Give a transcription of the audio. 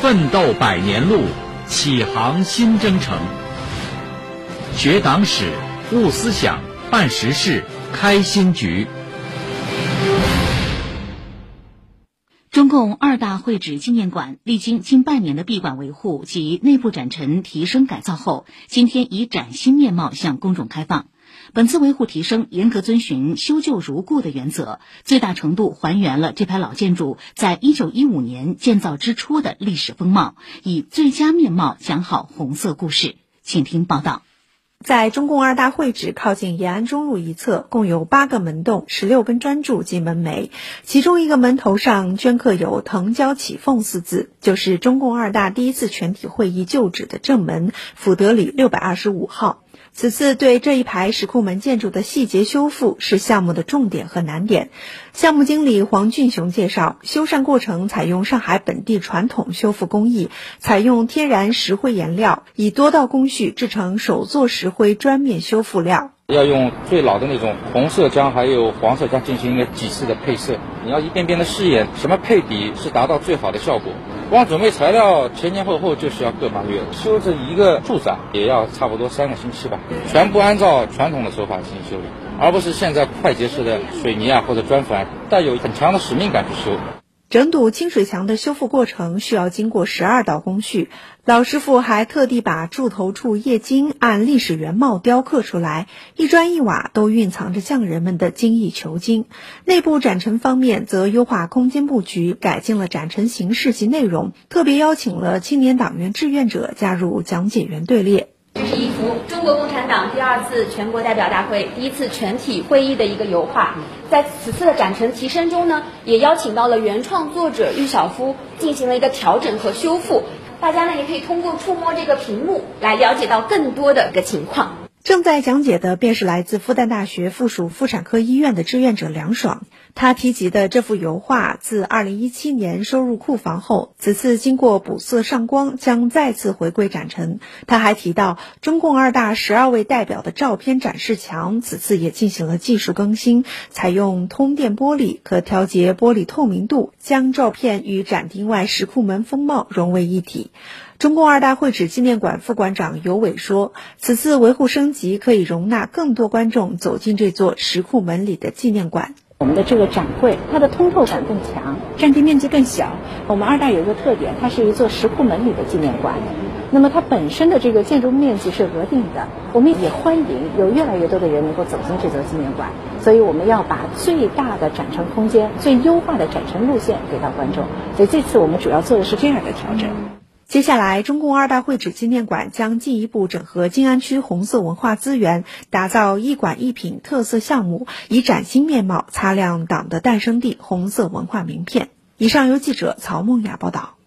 奋斗百年路，启航新征程。学党史，悟思想，办实事，开新局。中共二大会址纪念馆历经近半年的闭馆维护及内部展陈提升改造后，今天以崭新面貌向公众开放。本次维护提升严格遵循修旧如故的原则，最大程度还原了这排老建筑在一九一五年建造之初的历史风貌，以最佳面貌讲好红色故事。请听报道。在中共二大会址靠近延安中路一侧，共有八个门洞、十六根砖柱及门楣，其中一个门头上镌刻有“腾蛟起凤”四字，就是中共二大第一次全体会议旧址的正门——福德里六百二十五号。此次对这一排石库门建筑的细节修复是项目的重点和难点。项目经理黄俊雄介绍，修缮过程采用上海本地传统修复工艺，采用天然石灰颜料，以多道工序制成手做石灰砖面修复料。要用最老的那种红色浆，还有黄色浆进行一个几次的配色，你要一遍遍的试验什么配比是达到最好的效果。光准备材料前前后后就需要个把月，修这一个柱子啊，也要差不多三个星期吧。全部按照传统的手法进行修理，而不是现在快捷式的水泥啊或者砖粉，带有很强的使命感去修。整堵清水墙的修复过程需要经过十二道工序，老师傅还特地把柱头处叶金按历史原貌雕刻出来，一砖一瓦都蕴藏着匠人们的精益求精。内部展陈方面则优化空间布局，改进了展陈形式及内容，特别邀请了青年党员志愿者加入讲解员队列。这是一幅中国共产党第二次全国代表大会第一次全体会议的一个油画，在此次的展陈提升中呢，也邀请到了原创作者郁晓夫进行了一个调整和修复，大家呢也可以通过触摸这个屏幕来了解到更多的一个情况。正在讲解的便是来自复旦大学附属妇产科医院的志愿者梁爽。他提及的这幅油画自2017年收入库房后，此次经过补色上光，将再次回归展陈。他还提到，中共二大十二位代表的照片展示墙，此次也进行了技术更新，采用通电玻璃，可调节玻璃透明度，将照片与展厅外石库门风貌融为一体。中共二大会址纪念馆副馆长尤伟说：“此次维护升级，可以容纳更多观众走进这座石库门里的纪念馆。我们的这个展柜，它的通透感更强，占地面积更小。我们二大有一个特点，它是一座石库门里的纪念馆。那么它本身的这个建筑面积是额定的，我们也欢迎有越来越多的人能够走进这座纪念馆。所以我们要把最大的展陈空间、最优化的展陈路线给到观众。所以这次我们主要做的是这样的调整。”接下来，中共二大会址纪念馆将进一步整合静安区红色文化资源，打造一馆一品特色项目，以崭新面貌擦亮党的诞生地红色文化名片。以上由记者曹梦雅报道。